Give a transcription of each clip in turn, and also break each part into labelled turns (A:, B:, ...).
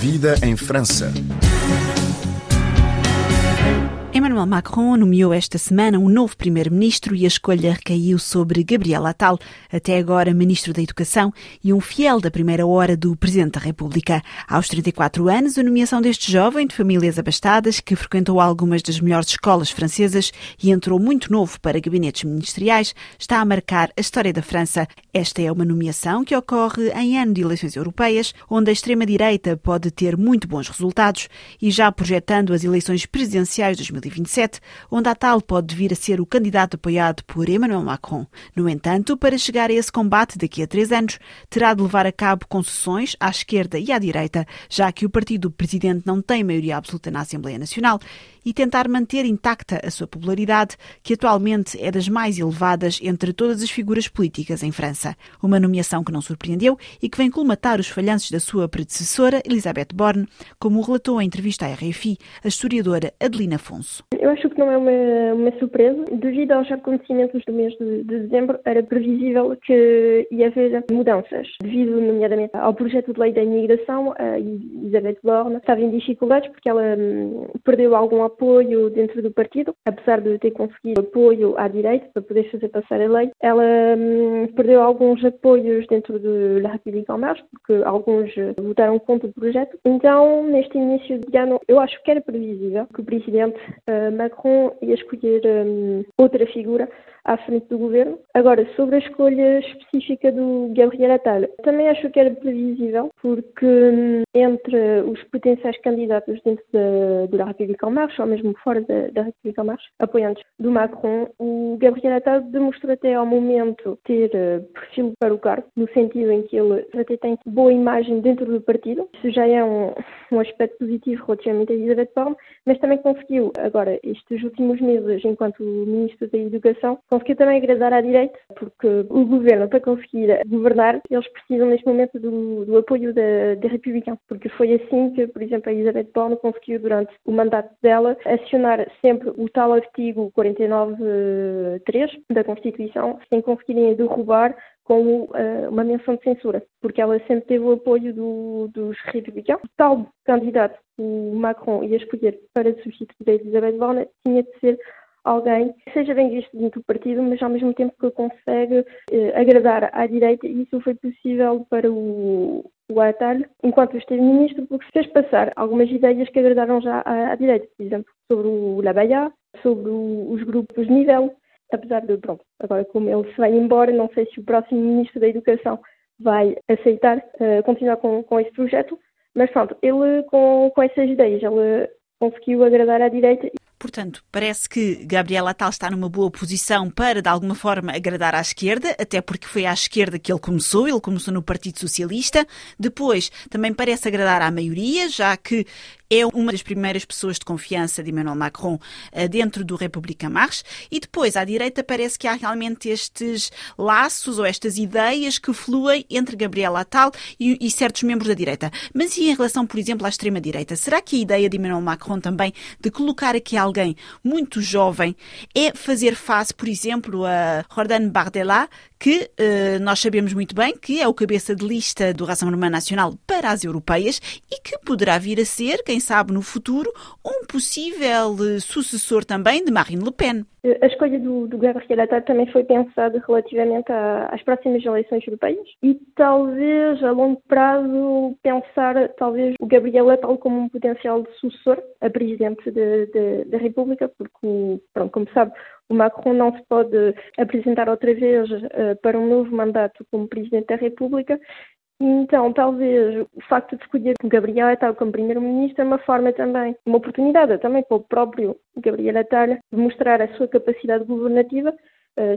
A: Vida em França.
B: Emmanuel Macron nomeou esta semana um novo primeiro-ministro e a escolha recaiu sobre Gabriel Attal, até agora ministro da Educação e um fiel da primeira hora do presidente da República. Aos 34 anos, a nomeação deste jovem de famílias abastadas, que frequentou algumas das melhores escolas francesas e entrou muito novo para gabinetes ministeriais, está a marcar a história da França. Esta é uma nomeação que ocorre em ano de eleições europeias, onde a extrema-direita pode ter muito bons resultados e já projetando as eleições presidenciais de 2020 2027, onde a tal pode vir a ser o candidato apoiado por Emmanuel Macron. No entanto, para chegar a esse combate daqui a três anos, terá de levar a cabo concessões à esquerda e à direita, já que o partido presidente não tem maioria absoluta na Assembleia Nacional, e tentar manter intacta a sua popularidade, que atualmente é das mais elevadas entre todas as figuras políticas em França. Uma nomeação que não surpreendeu e que vem colmatar os falhanços da sua predecessora, Elisabeth Borne, como relatou em entrevista à RFI a historiadora Adelina Afonso.
C: Eu acho que não é uma, uma surpresa. Devido aos acontecimentos do mês de, de, dezembro, era previsível que ia haver mudanças. Devido, nomeadamente, ao projeto de lei da imigração, a Elizabeth Borne estava em dificuldades porque ela hum, perdeu algum apoio dentro do partido, apesar de ter conseguido apoio à direita para poder fazer passar a lei. Ela hum, perdeu alguns apoios dentro da República en Marche, porque alguns votaram contra o projeto. Então, neste início de ano, eu acho que era previsível que o presidente uh, Macron ia escolher um, outra figura à frente do governo. Agora, sobre a escolha específica do Gabriel Attal, também acho que era previsível, porque hum, entre os potenciais candidatos dentro da, da República en Marche, ou mesmo fora da, da República en Marche, apoiantes do Macron, o Gabriel Attal demonstrou até ao momento ter uh, perfil para o cargo, no sentido em que ele até tem boa imagem dentro do partido. Isso já é um, um aspecto positivo relativamente a Elizabeth Borne, mas também conseguiu, agora, estes últimos meses, enquanto Ministro da Educação, conseguiu também agradar à direita, porque o governo, para conseguir governar, eles precisam neste momento do, do apoio da, da República, porque foi assim que, por exemplo, a Elizabeth Borne conseguiu, durante o mandato dela, acionar sempre o tal artigo 49.3 da Constituição, sem conseguirem derrubar como uh, uma menção de censura, porque ela sempre teve o apoio do, dos republicanos. Tal candidato, o Macron, ia escolher para substituir a Elizabeth Borne, tinha de ser alguém que seja bem visto dentro do partido, mas ao mesmo tempo que consegue eh, agradar à direita, e isso foi possível para o, o Attal, enquanto esteve ministro, porque fez passar algumas ideias que agradaram já à, à direita, por exemplo, sobre o Labaya, sobre o, os grupos nível, apesar de, pronto, agora como ele se vai embora, não sei se o próximo ministro da Educação vai aceitar uh, continuar com, com esse projeto, mas pronto, ele com, com essas ideias, ele conseguiu agradar à direita
B: Portanto, parece que Gabriel Attal está numa boa posição para, de alguma forma, agradar à esquerda, até porque foi à esquerda que ele começou, ele começou no Partido Socialista. Depois, também parece agradar à maioria, já que é uma das primeiras pessoas de confiança de Emmanuel Macron eh, dentro do Republican Marche. E depois, à direita, parece que há realmente estes laços ou estas ideias que fluem entre Gabriel Attal e, e certos membros da direita. Mas e em relação, por exemplo, à extrema-direita? Será que a ideia de Emmanuel Macron também de colocar aqui alguém muito jovem é fazer face, por exemplo, a Jordan Bardella, que uh, nós sabemos muito bem que é o cabeça de lista do Rassemblement Nacional para as europeias e que poderá vir a ser, quem sabe no futuro, um possível uh, sucessor também de Marine Le Pen.
C: A escolha do, do Gabriel Attal também foi pensada relativamente a, às próximas eleições europeias e talvez a longo prazo pensar talvez o Gabriel Attal como um potencial sucessor a presidente da República, porque, pronto, como sabe, o Macron não se pode apresentar outra vez uh, para um novo mandato como Presidente da República. Então, talvez o facto de escolher o Gabriel Attal como Primeiro-Ministro é uma forma também, uma oportunidade também para o próprio Gabriel Attal demonstrar a sua capacidade governativa de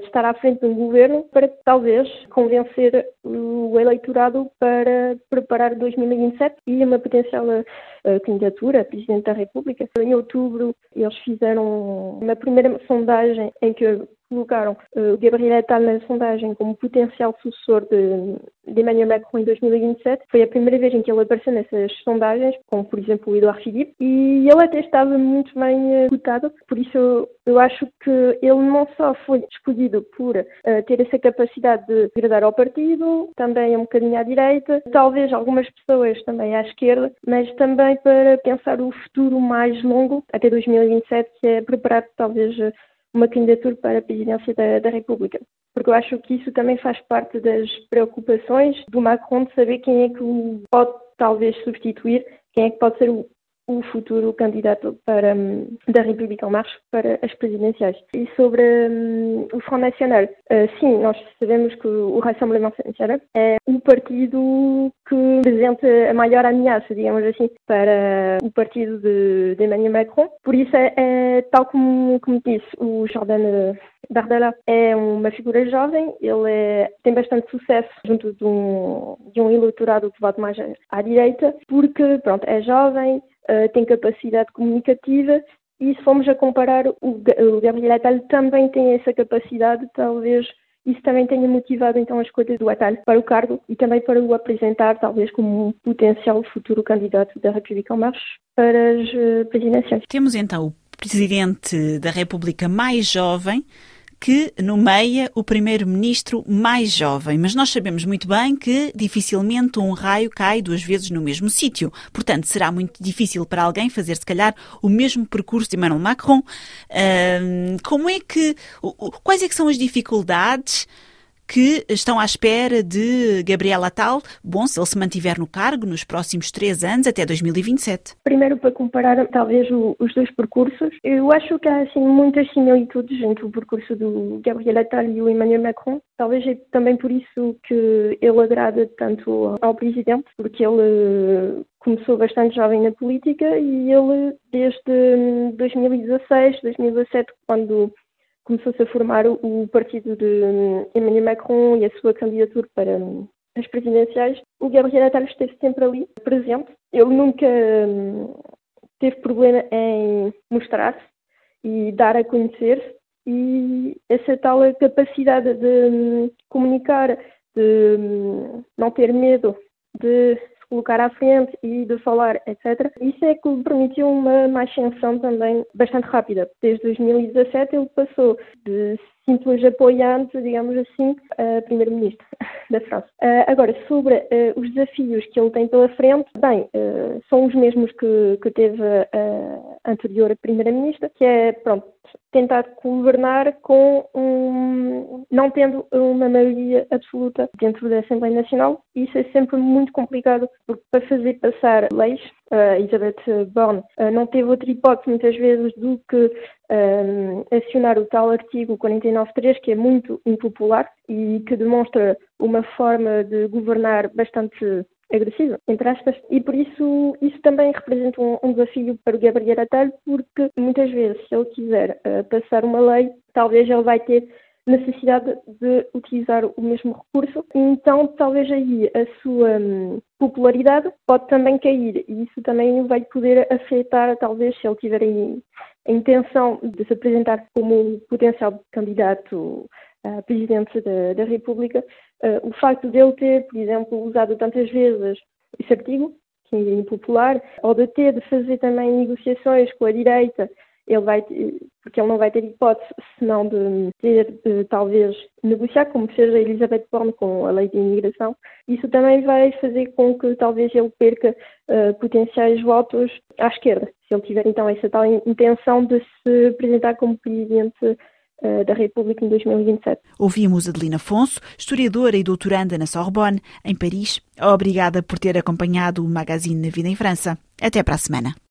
C: estar à frente de um governo para talvez convencer o eleitorado para preparar 2027 e uma potencial uh, candidatura a Presidente da República. Em outubro, eles fizeram uma primeira sondagem em que colocaram uh, o Gabriel Attal na sondagem como potencial sucessor de, de Emmanuel Macron em 2027. Foi a primeira vez em que ele apareceu nessas sondagens, como por exemplo o Eduardo Philippe, e ele até estava muito bem uh, cotado, por isso eu, eu, acho que ele não só foi escolhido por uh, ter essa capacidade de agradar ao partido, também um bocadinho à direita, talvez algumas pessoas também à esquerda, mas também para pensar o futuro mais longo, até 2027, que é preparar talvez uma candidatura para a presidência da, da República. Porque eu acho que isso também faz parte das preocupações do Macron de saber quem é que o pode talvez substituir, quem é que pode ser o o futuro candidato para, hum, da República em Marcha para as presidenciais. E sobre um, o Front Nacional, uh, sim, nós sabemos que o Rassemblement Nacional é o partido que apresenta a maior ameaça, digamos assim, para o partido de, de Emmanuel Macron. Por isso, é, é tal como, como disse o Jordan Bardella é uma figura jovem, ele é, tem bastante sucesso junto de um, de um eleitorado que vote mais à direita, porque pronto, é jovem, uh, tem capacidade comunicativa e se formos a comparar, o, Gabriel Attal também tem essa capacidade, talvez isso também tenha motivado então a escolha do Attal para o cargo e também para o apresentar talvez como um potencial futuro candidato da República em Marcha para as uh, presidenciais.
B: Temos então o presidente da República mais jovem que nomeia o primeiro-ministro mais jovem, mas nós sabemos muito bem que dificilmente um raio cai duas vezes no mesmo sítio. Portanto, será muito difícil para alguém fazer, se calhar, o mesmo percurso de Emmanuel Macron. como é que. Quais é que são as dificuldades? Que estão à espera de Gabriel Attal, bom, se ele se mantiver no cargo nos próximos três anos, até 2027?
C: Primeiro, para comparar talvez o, os dois percursos, eu acho que há assim, muitas similitudes entre o percurso do Gabriel Attal e o Emmanuel Macron. Talvez é também por isso que ele agrada tanto ao presidente, porque ele começou bastante jovem na política e ele, desde 2016, 2017, quando começou-se a formar o, partido de Emmanuel Macron e a sua candidatura para as presidenciais, o Gabriel Attal esteve sempre ali, presente. Ele nunca hum, teve problema em mostrar-se e dar a conhecer-se e essa tal capacidade de hum, comunicar, de hum, não ter medo de colocar à frente e de falar, etc. Isso é que lhe permitiu uma, ascensão também bastante rápida. Desde 2017 ele passou de simples apoiante, digamos assim, a primeiro-ministro da França. Uh, agora, sobre uh, os desafios que ele tem pela frente, bem, uh, são os mesmos que, que teve a anterior primeira-ministra, que é, pronto, tentar governar com um, não tendo uma maioria absoluta dentro da Assembleia Nacional. Isso é sempre muito complicado, porque para fazer passar leis, uh, Elizabeth Borne uh, não teve outra hipótese muitas vezes do que um, acionar o tal artigo 49.3, que é muito impopular e que demonstra uma forma de governar bastante agressiva, entre aspas, e por isso isso também representa um, um desafio para o Gabriel Attal, porque muitas vezes, se ele quiser uh, passar uma lei, talvez ele vai ter necessidade de utilizar o mesmo recurso, então talvez aí a sua popularidade pode também cair e isso também vai poder afetar, talvez, se ele tiver a intenção de se apresentar como potencial candidato a presidente da, da República, uh, o facto de ele ter, por exemplo, usado tantas vezes esse artigo, que é impopular, ou de ter de fazer também negociações com a direita ele vai, porque ele não vai ter hipótese senão de ter, de, talvez, negociar, como fez a Elizabeth Borne com a lei de imigração. Isso também vai fazer com que talvez ele perca uh, potenciais votos à esquerda, se ele tiver então essa tal intenção de se apresentar como presidente eh, da República em 2027.
B: Ouvimos Adelina Afonso, historiadora e doutoranda na Sorbonne, em Paris. Obrigada por ter acompanhado o Magazine na Vida em França. Até para a semana.